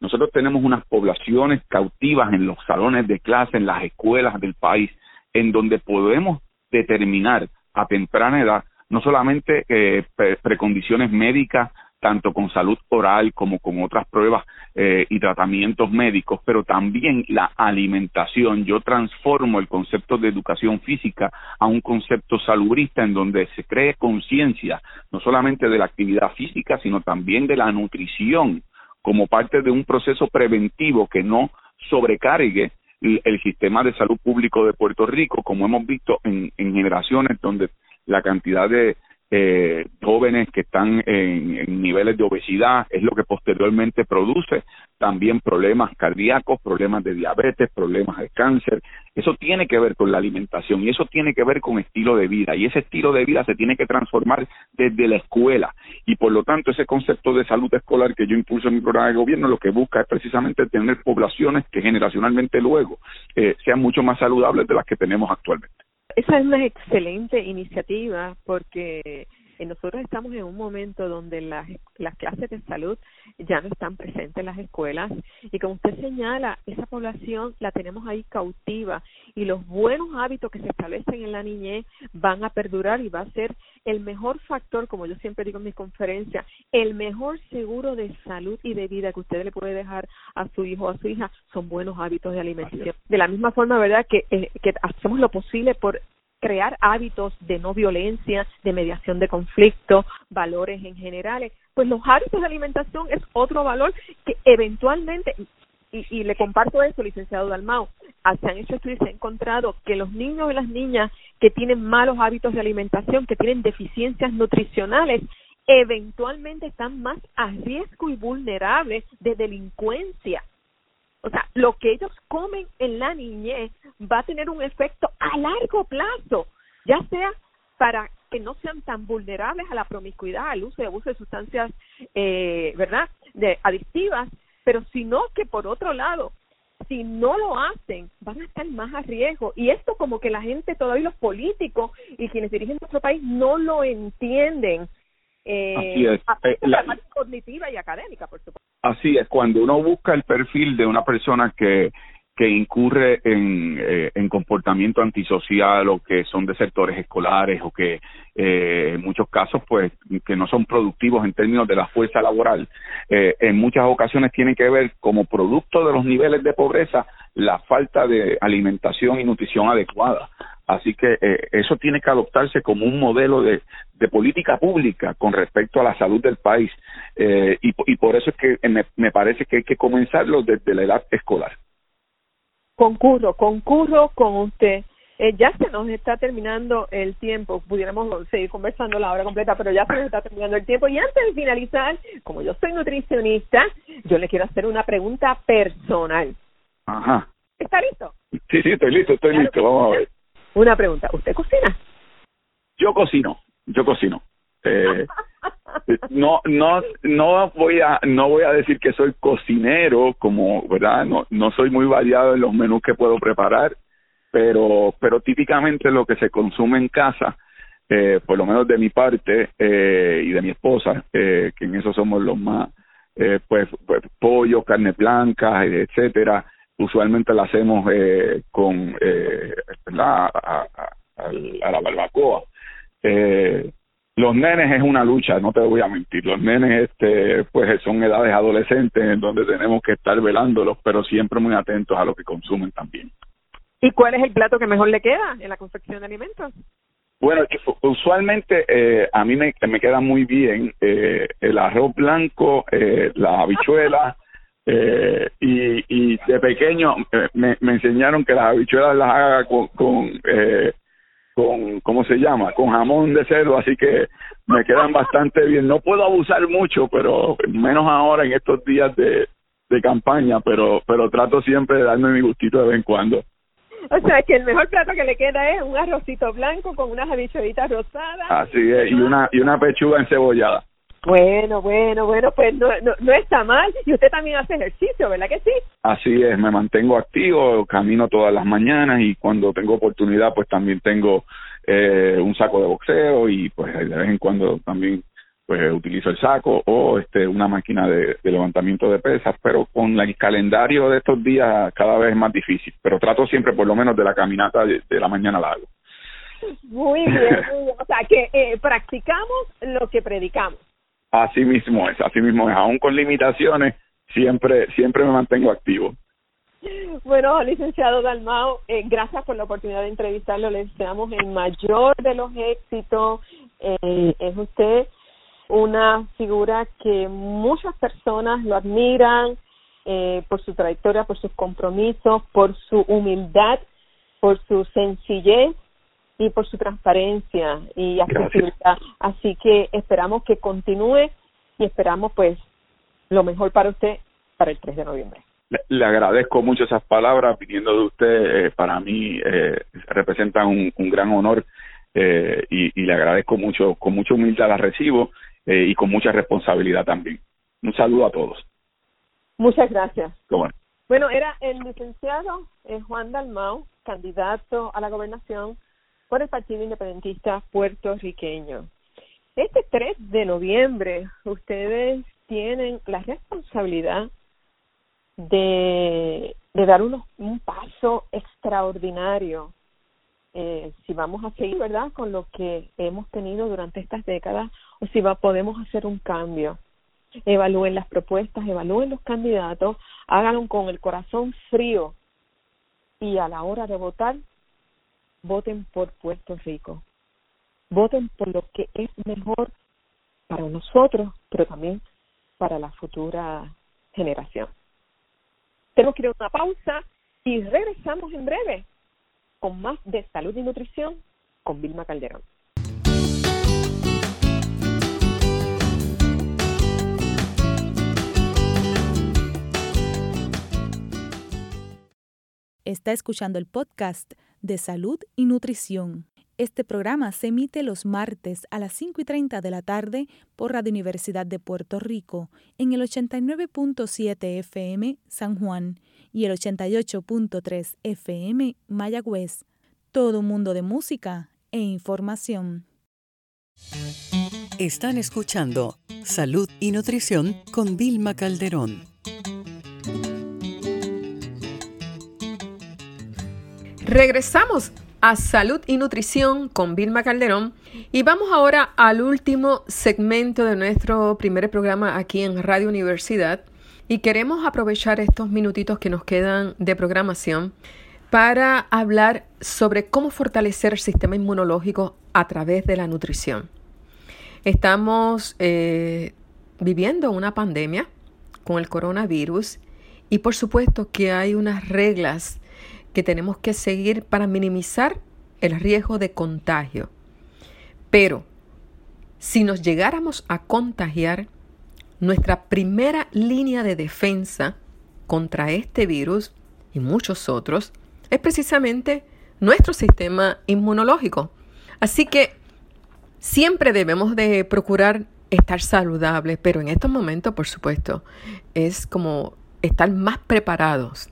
nosotros tenemos unas poblaciones cautivas en los salones de clase, en las escuelas del país, en donde podemos determinar a temprana edad no solamente eh, precondiciones médicas, tanto con salud oral como con otras pruebas eh, y tratamientos médicos, pero también la alimentación. Yo transformo el concepto de educación física a un concepto salubrista en donde se cree conciencia no solamente de la actividad física, sino también de la nutrición como parte de un proceso preventivo que no sobrecargue el, sistema de salud público de Puerto Rico, como hemos visto en, generaciones donde la cantidad de, eh, jóvenes que están en, niveles de obesidad, es lo que posteriormente produce también problemas cardíacos, problemas de diabetes, problemas de cáncer. Eso tiene que ver con la alimentación y eso tiene que ver con estilo de vida y ese estilo de vida se tiene que transformar desde la escuela y por lo tanto ese concepto de salud escolar que yo impulso en mi programa de gobierno lo que busca es precisamente tener poblaciones que generacionalmente luego eh, sean mucho más saludables de las que tenemos actualmente. Esa es una excelente iniciativa porque nosotros estamos en un momento donde las, las clases de salud ya no están presentes en las escuelas y como usted señala, esa población la tenemos ahí cautiva y los buenos hábitos que se establecen en la niñez van a perdurar y va a ser el mejor factor, como yo siempre digo en mis conferencias, el mejor seguro de salud y de vida que usted le puede dejar a su hijo o a su hija son buenos hábitos de alimentación. De la misma forma, ¿verdad?, que, eh, que hacemos lo posible por crear hábitos de no violencia, de mediación de conflicto, valores en generales. Pues los hábitos de alimentación es otro valor que eventualmente, y, y le comparto eso, licenciado Dalmao, ah, se han hecho estudios y se ha encontrado que los niños y las niñas que tienen malos hábitos de alimentación, que tienen deficiencias nutricionales, eventualmente están más a riesgo y vulnerables de delincuencia o sea, lo que ellos comen en la niñez va a tener un efecto a largo plazo, ya sea para que no sean tan vulnerables a la promiscuidad, al uso y abuso de sustancias, eh, ¿verdad?, de adictivas, pero sino que por otro lado, si no lo hacen, van a estar más a riesgo. Y esto como que la gente, todavía los políticos y quienes dirigen nuestro país no lo entienden. Eh, Así es. Eh, la, cognitiva y académica, por supuesto. Así es, cuando uno busca el perfil de una persona que, que incurre en, eh, en comportamiento antisocial o que son de sectores escolares o que eh, en muchos casos pues que no son productivos en términos de la fuerza laboral, eh, en muchas ocasiones tienen que ver como producto de los niveles de pobreza la falta de alimentación y nutrición adecuada. Así que eh, eso tiene que adoptarse como un modelo de, de, política pública con respecto a la salud del país. Eh, y, y, por eso es que me, me, parece que hay que comenzarlo desde la edad escolar. Concurro, concurro con usted. Eh, ya se nos está terminando el tiempo, pudiéramos seguir conversando la hora completa, pero ya se nos está terminando el tiempo. Y antes de finalizar, como yo soy nutricionista, yo le quiero hacer una pregunta personal. Ajá. ¿Está listo? Sí, sí, estoy listo, estoy listo, vamos a ver. Una pregunta, ¿usted cocina? Yo cocino, yo cocino. Eh, no, no, no voy a, no voy a decir que soy cocinero, como, verdad, no, no soy muy variado en los menús que puedo preparar, pero, pero típicamente lo que se consume en casa, eh, por lo menos de mi parte eh, y de mi esposa, eh, que en eso somos los más, eh, pues, pues pollo, carne blanca, etcétera, usualmente la hacemos eh, con eh, la, a, a, la barbacoa. Eh, los nenes es una lucha, no te voy a mentir. Los nenes, este, pues son edades adolescentes en donde tenemos que estar velándolos, pero siempre muy atentos a lo que consumen también. ¿Y cuál es el plato que mejor le queda en la confección de alimentos? Bueno, usualmente eh, a mí me, me queda muy bien eh, el arroz blanco, eh, la habichuela, eh, y, y de pequeño me, me enseñaron que las habichuelas las haga con, con, eh, con, ¿cómo se llama? Con jamón de cerdo, así que me quedan bastante bien. No puedo abusar mucho, pero menos ahora en estos días de, de campaña, pero, pero trato siempre de darme mi gustito de vez en cuando. O sea, que el mejor plato que le queda es un arrocito blanco con unas habichuelitas rosadas. Así es, y una, y una pechuga encebollada. Bueno, bueno, bueno, pues no, no, no está mal. Y usted también hace ejercicio, ¿verdad que sí? Así es, me mantengo activo, camino todas las mañanas y cuando tengo oportunidad, pues también tengo eh, un saco de boxeo y pues de vez en cuando también pues utilizo el saco o este una máquina de, de levantamiento de pesas, pero con el calendario de estos días cada vez es más difícil, pero trato siempre por lo menos de la caminata de, de la mañana la hago. Muy bien, muy bien. o sea que eh, practicamos lo que predicamos. Así mismo es, así mismo es, aún con limitaciones, siempre, siempre me mantengo activo. Bueno, licenciado Dalmao, eh, gracias por la oportunidad de entrevistarlo. Le deseamos el mayor de los éxitos. Eh, es usted una figura que muchas personas lo admiran eh, por su trayectoria, por sus compromisos, por su humildad, por su sencillez y por su transparencia y accesibilidad. Así que esperamos que continúe y esperamos pues lo mejor para usted para el 3 de noviembre. Le, agradezco mucho esas palabras viniendo de usted. Eh, para mí eh, representan un, gran honor eh, y, le agradezco mucho, con mucha humildad la recibo eh, y con mucha responsabilidad también. Un saludo a todos. Muchas gracias. Bueno, era el licenciado Juan Dalmau, candidato a la gobernación por el Partido Independentista puertorriqueño. Este 3 de noviembre ustedes tienen la responsabilidad de, de dar unos, un paso extraordinario eh, si vamos a seguir, ¿verdad?, con lo que hemos tenido durante estas décadas o si va, podemos hacer un cambio. Evalúen las propuestas, evalúen los candidatos, háganlo con el corazón frío y a la hora de votar, voten por Puerto Rico. Voten por lo que es mejor para nosotros, pero también para la futura generación. Tenemos que ir a una pausa y regresamos en breve con más de salud y nutrición con Vilma Calderón. Está escuchando el podcast de salud y nutrición. Este programa se emite los martes a las 5 y 30 de la tarde por Radio Universidad de Puerto Rico en el 89.7 FM San Juan y el 88.3 FM Mayagüez. Todo un mundo de música e información. Están escuchando Salud y Nutrición con Vilma Calderón. Regresamos a Salud y Nutrición con Vilma Calderón y vamos ahora al último segmento de nuestro primer programa aquí en Radio Universidad y queremos aprovechar estos minutitos que nos quedan de programación para hablar sobre cómo fortalecer el sistema inmunológico a través de la nutrición. Estamos eh, viviendo una pandemia con el coronavirus y por supuesto que hay unas reglas que tenemos que seguir para minimizar el riesgo de contagio. Pero si nos llegáramos a contagiar, nuestra primera línea de defensa contra este virus y muchos otros es precisamente nuestro sistema inmunológico. Así que siempre debemos de procurar estar saludables, pero en estos momentos, por supuesto, es como estar más preparados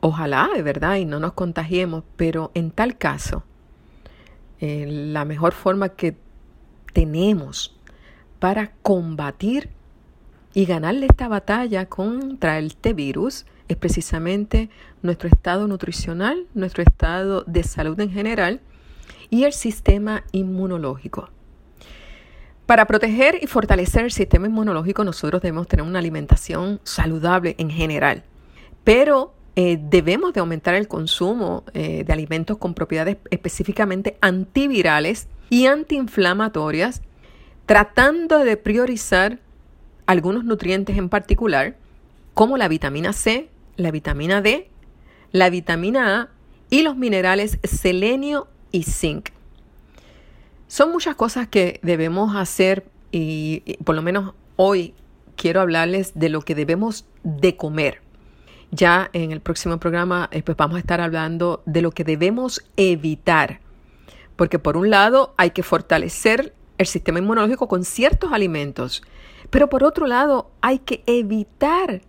Ojalá, de verdad, y no nos contagiemos, pero en tal caso, eh, la mejor forma que tenemos para combatir y ganarle esta batalla contra este virus es precisamente nuestro estado nutricional, nuestro estado de salud en general y el sistema inmunológico. Para proteger y fortalecer el sistema inmunológico nosotros debemos tener una alimentación saludable en general, pero eh, debemos de aumentar el consumo eh, de alimentos con propiedades específicamente antivirales y antiinflamatorias, tratando de priorizar algunos nutrientes en particular, como la vitamina C, la vitamina D, la vitamina A y los minerales selenio y zinc. Son muchas cosas que debemos hacer y, y por lo menos hoy quiero hablarles de lo que debemos de comer ya en el próximo programa eh, pues vamos a estar hablando de lo que debemos evitar. Porque por un lado hay que fortalecer el sistema inmunológico con ciertos alimentos, pero por otro lado hay que evitar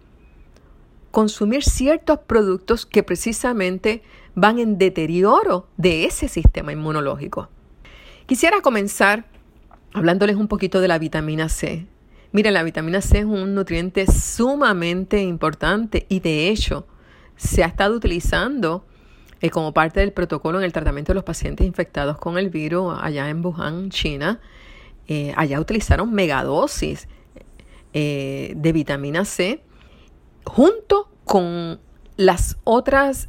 consumir ciertos productos que precisamente van en deterioro de ese sistema inmunológico. Quisiera comenzar hablándoles un poquito de la vitamina C. Mira, la vitamina C es un nutriente sumamente importante y de hecho se ha estado utilizando eh, como parte del protocolo en el tratamiento de los pacientes infectados con el virus allá en Wuhan, China. Eh, allá utilizaron megadosis eh, de vitamina C junto con las otras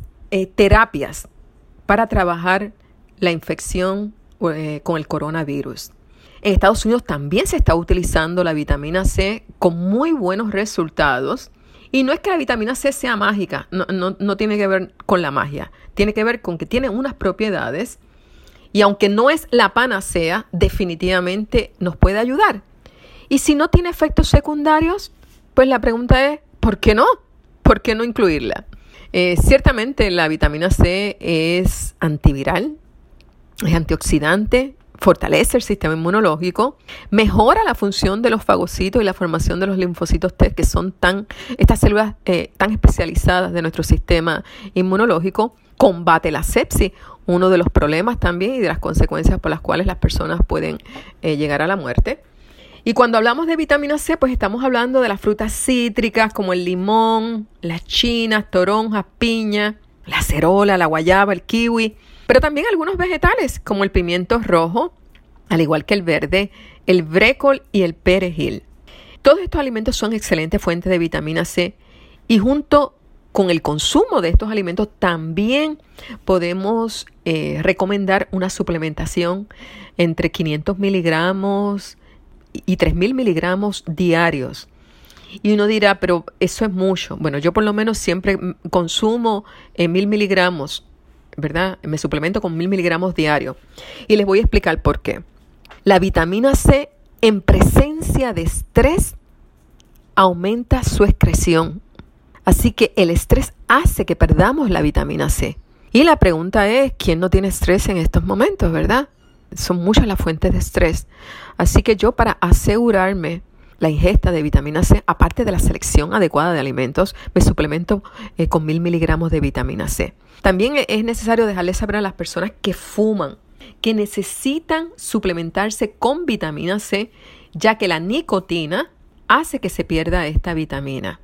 terapias para trabajar la infección con el coronavirus. En Estados Unidos también se está utilizando la vitamina C con muy buenos resultados. Y no es que la vitamina C sea mágica, no, tiene que ver con la magia, tiene que ver con que tiene unas propiedades Y aunque no es la panacea, definitivamente nos puede ayudar. Y si no tiene efectos secundarios, pues la pregunta es, ¿por qué no? ¿Por qué no incluirla? Eh, ciertamente la vitamina C es antiviral, es antioxidante, fortalece el sistema inmunológico, mejora la función de los fagocitos y la formación de los linfocitos T, que son tan, estas células eh, tan especializadas de nuestro sistema inmunológico, combate la sepsis, uno de los problemas también y de las consecuencias por las cuales las personas pueden eh, llegar a la muerte. Y cuando hablamos de vitamina C, pues estamos hablando de las frutas cítricas como el limón, las chinas, toronjas, piña, la cerola, la guayaba, el kiwi, pero también algunos vegetales como el pimiento rojo, al igual que el verde, el brécol y el perejil. Todos estos alimentos son excelentes fuentes de vitamina C y junto con el consumo de estos alimentos también podemos eh, recomendar una suplementación entre 500 miligramos y 3.000 miligramos diarios. Y uno dirá, pero eso es mucho. Bueno, yo por lo menos siempre consumo en eh, 1.000 miligramos, ¿verdad? Me suplemento con 1.000 miligramos diarios. Y les voy a explicar por qué. La vitamina C en presencia de estrés aumenta su excreción. Así que el estrés hace que perdamos la vitamina C. Y la pregunta es, ¿quién no tiene estrés en estos momentos, verdad? son muchas las fuentes de estrés. Así que yo para asegurarme la ingesta de vitamina C, aparte de la selección adecuada de alimentos, me suplemento eh, con mil miligramos de vitamina C. También e-, es necesario dejarles saber a las personas que fuman que necesitan suplementarse con vitamina C, ya que la nicotina hace que se pierda esta vitamina.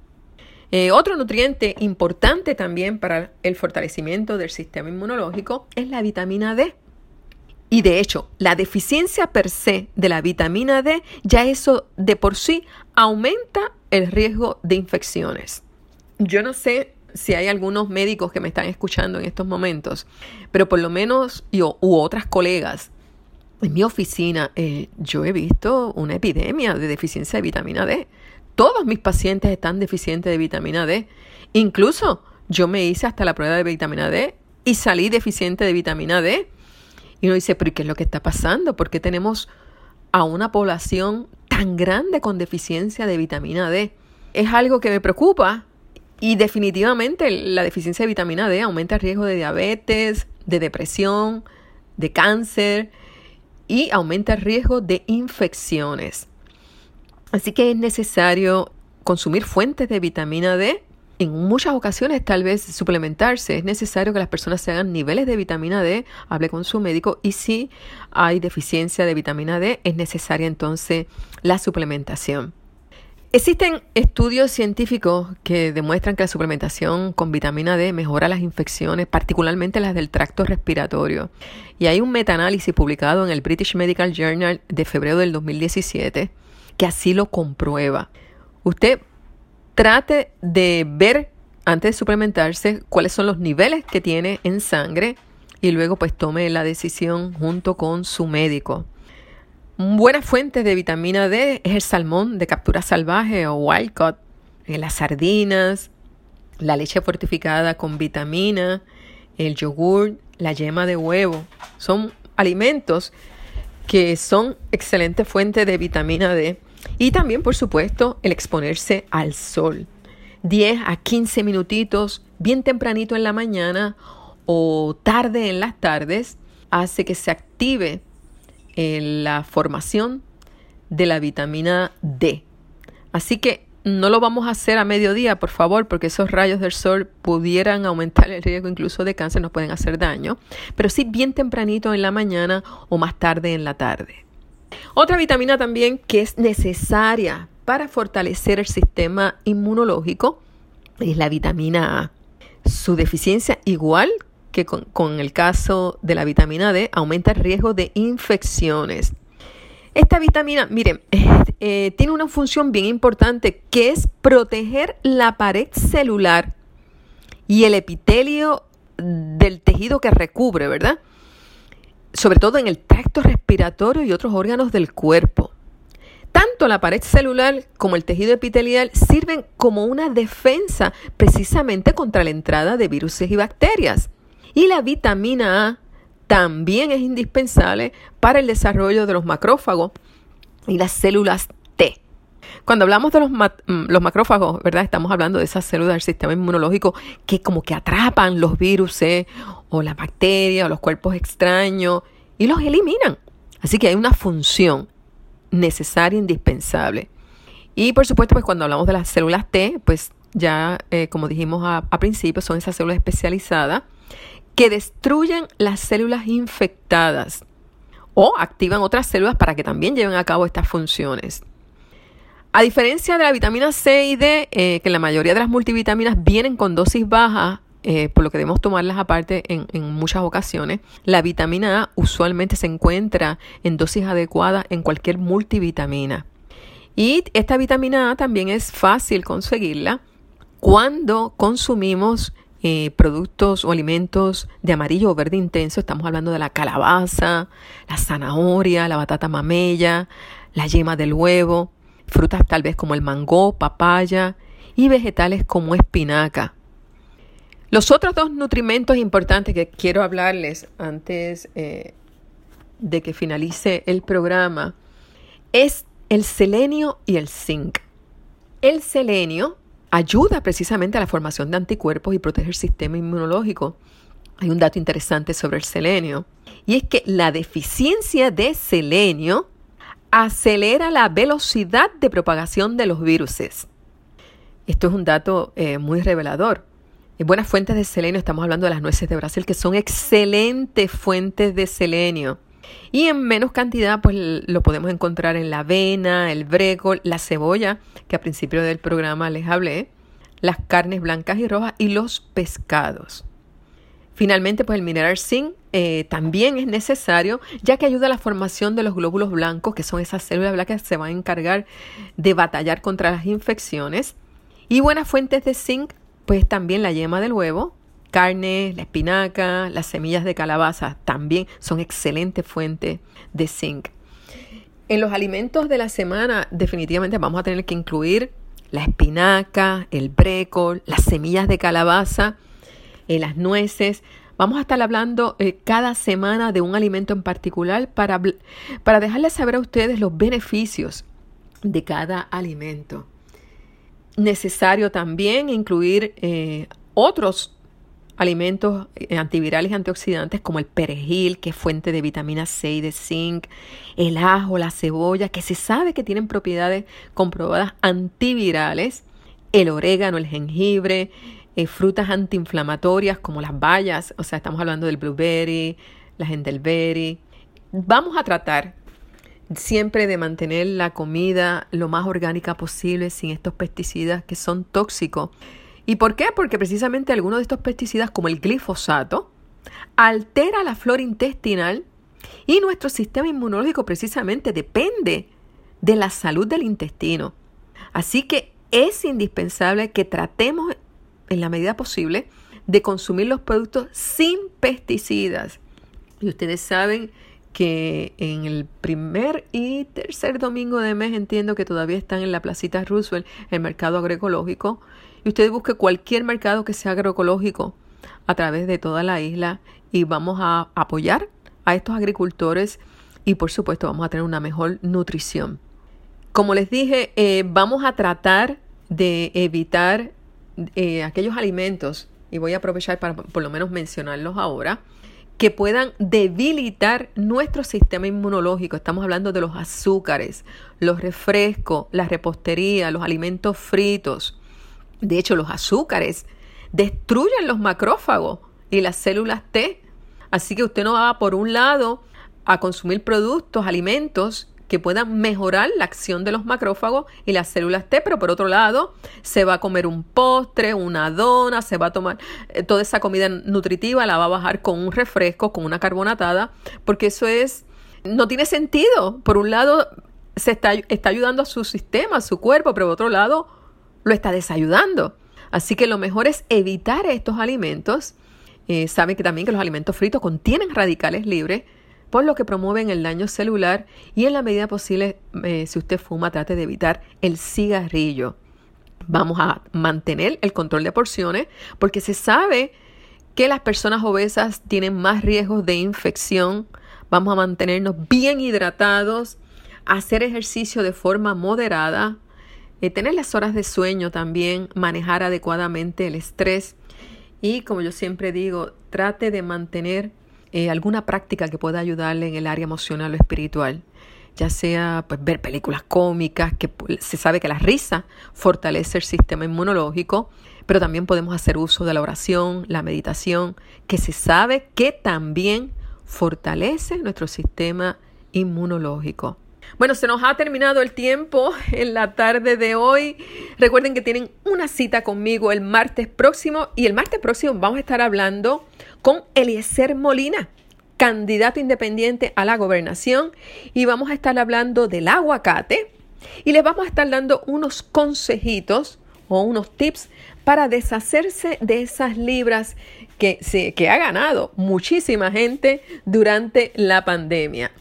Eh, otro nutriente importante también para el fortalecimiento del sistema inmunológico es la vitamina D. Y de hecho, la deficiencia per se de la vitamina D, ya eso de por sí aumenta el riesgo de infecciones. Yo no sé si hay algunos médicos que me están escuchando en estos momentos, pero por lo menos yo u otras colegas en mi oficina, eh, yo he visto una epidemia de deficiencia de vitamina D. Todos mis pacientes están deficientes de vitamina D. Incluso yo me hice hasta la prueba de vitamina D y salí deficiente de vitamina D. Y uno dice, pero ¿qué es lo que está pasando? ¿Por qué tenemos a una población tan grande con deficiencia de vitamina D? Es algo que me preocupa y definitivamente la deficiencia de vitamina D aumenta el riesgo de diabetes, de depresión, de cáncer y aumenta el riesgo de infecciones. Así que es necesario consumir fuentes de vitamina D en muchas ocasiones tal vez suplementarse. Es necesario que las personas se hagan niveles de vitamina D, hable con su médico y si hay deficiencia de vitamina D es necesaria entonces la suplementación. Existen estudios científicos que demuestran que la suplementación con vitamina D mejora las infecciones, particularmente las del tracto respiratorio. Y hay un metaanálisis publicado en el British Medical Journal de febrero del 2017 que así lo comprueba. Usted trate de ver antes de suplementarse cuáles son los niveles que tiene en sangre y luego pues tome la decisión junto con su médico. Buenas fuentes de vitamina D es el salmón de captura salvaje o wild caught, eh, las sardinas, la leche fortificada con vitamina, el yogur, la yema de huevo. Son alimentos que son excelentes fuentes de vitamina D y también, por supuesto, el exponerse al sol. 10 a 15 minutitos, bien tempranito en la mañana o tarde en las tardes, hace que se active eh, la formación de la vitamina D. Así que no lo vamos a hacer a mediodía, por favor, porque esos rayos del sol pudieran aumentar el riesgo incluso de cáncer, nos pueden hacer daño, pero sí bien tempranito en la mañana o más tarde en la tarde. Otra vitamina también que es necesaria para fortalecer el sistema inmunológico es la vitamina A. Su deficiencia, igual que con, el caso de la vitamina D, aumenta el riesgo de infecciones. Esta vitamina, miren, eh, tiene una función bien importante que es proteger la pared celular y el epitelio del tejido que recubre, ¿verdad? Sobre todo en el tracto respiratorio y otros órganos del cuerpo. Tanto la pared celular como el tejido epitelial sirven como una defensa precisamente contra la entrada de virus y bacterias. Y la vitamina A también es indispensable para el desarrollo de los macrófagos y las células. Cuando hablamos de los, mm, los, macrófagos, ¿verdad? Estamos hablando de esas células del sistema inmunológico que como que atrapan los virus o las bacterias o los cuerpos extraños y los eliminan. Así que hay una función necesaria, indispensable. Y por supuesto, pues cuando hablamos de las células T, pues ya eh, como dijimos a, a principio, son esas células especializadas que destruyen las células infectadas o activan otras células para que también lleven a cabo estas funciones. A diferencia de la vitamina C y D, eh, que la mayoría de las multivitaminas vienen con dosis bajas, eh, por lo que debemos tomarlas aparte en, muchas ocasiones, la vitamina A usualmente se encuentra en dosis adecuadas en cualquier multivitamina. Y esta vitamina A también es fácil conseguirla cuando consumimos eh, productos o alimentos de amarillo o verde intenso, estamos hablando de la calabaza, la zanahoria, la batata mamella, la yema del huevo, frutas tal vez como el mango, papaya y vegetales como espinaca. Los otros dos nutrimentos importantes que quiero hablarles antes eh, de que finalice el programa es el selenio y el zinc. El selenio ayuda precisamente a la formación de anticuerpos y protege el sistema inmunológico. Hay un dato interesante sobre el selenio y es que la deficiencia de selenio acelera la velocidad de propagación de los virus. Esto es un dato eh, muy revelador. En buenas fuentes de selenio, estamos hablando de las nueces de Brasil, que son excelentes fuentes de selenio. Y en menos cantidad, pues lo podemos encontrar en la avena, el brécol, la cebolla, que al principio del programa les hablé, las carnes blancas y rojas y los pescados. Finalmente, pues el mineral zinc eh, también es necesario, ya que ayuda a la formación de los glóbulos blancos, que son esas células blancas que se van a encargar de batallar contra las infecciones. Y buenas fuentes de zinc, pues también la yema del huevo, carne, la espinaca, las semillas de calabaza también son excelentes fuentes de zinc. En los alimentos de la semana definitivamente vamos a tener que incluir la espinaca, el brécol, las semillas de calabaza, eh, las nueces. Vamos a estar hablando eh, cada semana de un alimento en particular para, para dejarles saber a ustedes los beneficios de cada alimento. Necesario también incluir eh, otros alimentos eh, antivirales y antioxidantes como el perejil, que es fuente de vitamina C y de zinc, el ajo, la cebolla, que se sabe que tienen propiedades comprobadas antivirales, el orégano, el jengibre, eh, frutas antiinflamatorias como las bayas, o sea, estamos hablando del blueberry, la gendelberry. Vamos a tratar siempre de mantener la comida lo más orgánica posible sin estos pesticidas que son tóxicos ¿Y por qué? Porque precisamente algunos de estos pesticidas, como el glifosato, altera la flora intestinal y nuestro sistema inmunológico precisamente depende de la salud del intestino. Así que es indispensable que tratemos en la medida posible de consumir los productos sin pesticidas. Y ustedes saben que en el primer y tercer domingo de mes entiendo que todavía están en la placita Roosevelt el mercado agroecológico y usted busque cualquier mercado que sea agroecológico a través de toda la isla y vamos a apoyar a estos agricultores y por supuesto vamos a tener una mejor nutrición. Como les dije, eh, vamos a tratar de evitar eh, aquellos alimentos, y voy a aprovechar para por lo menos mencionarlos ahora, que puedan debilitar nuestro sistema inmunológico. Estamos hablando de los azúcares, los refrescos, la repostería, los alimentos fritos, de hecho, los azúcares destruyen los macrófagos y las células T. Así que usted no va por un lado a consumir productos, alimentos que puedan mejorar la acción de los macrófagos y las células T, pero por otro lado se va a comer un postre, una dona, se va a tomar eh, toda esa comida nutritiva, la va a bajar con un refresco, con una carbonatada, porque eso es, no tiene sentido. Por un lado se está, está ayudando a su sistema, a su cuerpo, pero por otro lado lo está desayudando. Así que lo mejor es evitar estos alimentos. Eh, saben que también que los alimentos fritos contienen radicales libres, por lo que promueven el daño celular y en la medida posible, eh, si usted fuma, trate de evitar el cigarrillo. Vamos a mantener el control de porciones porque se sabe que las personas obesas tienen más riesgos de infección. Vamos a mantenernos bien hidratados, hacer ejercicio de forma moderada, eh, tener las horas de sueño también, manejar adecuadamente el estrés y como yo siempre digo, trate de mantener eh, alguna práctica que pueda ayudarle en el área emocional o espiritual ya sea pues, ver películas cómicas, que se sabe que la risa fortalece el sistema inmunológico, pero también podemos hacer uso de la oración, la meditación, que se sabe que también fortalece nuestro sistema inmunológico. Bueno, se nos ha terminado el tiempo en la tarde de hoy. Recuerden que tienen una cita conmigo el martes próximo y el martes próximo vamos a estar hablando con Eliezer Molina candidato independiente a la gobernación y vamos a estar hablando del aguacate y les vamos a estar dando unos consejitos o unos tips para deshacerse de esas libras que, que ha ganado muchísima gente durante la pandemia.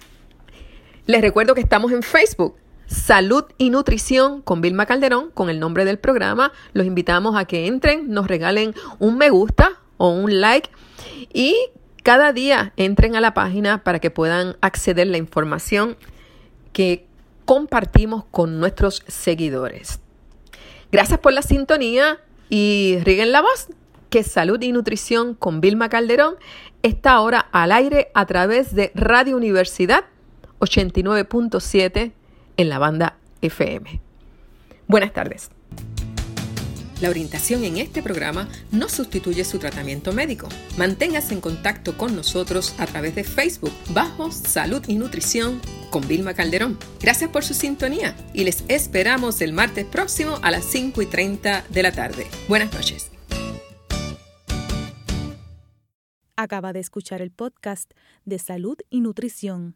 Les recuerdo que estamos en Facebook, Salud y Nutrición con Vilma Calderón, con el nombre del programa. Los invitamos a que entren, nos regalen un me gusta o un like y cada día entren a la página para que puedan acceder a la información que compartimos con nuestros seguidores. Gracias por la sintonía y riguen la voz que Salud y Nutrición con Vilma Calderón está ahora al aire a través de Radio Universidad 89.7 en la banda FM. Buenas tardes. La orientación en este programa no sustituye su tratamiento médico. Manténgase en contacto con nosotros a través de Facebook bajo Salud y Nutrición con Vilma Calderón. Gracias por su sintonía y les esperamos el martes próximo a las 5 y 30 de la tarde. Buenas noches. Acaba de escuchar el podcast de Salud y Nutrición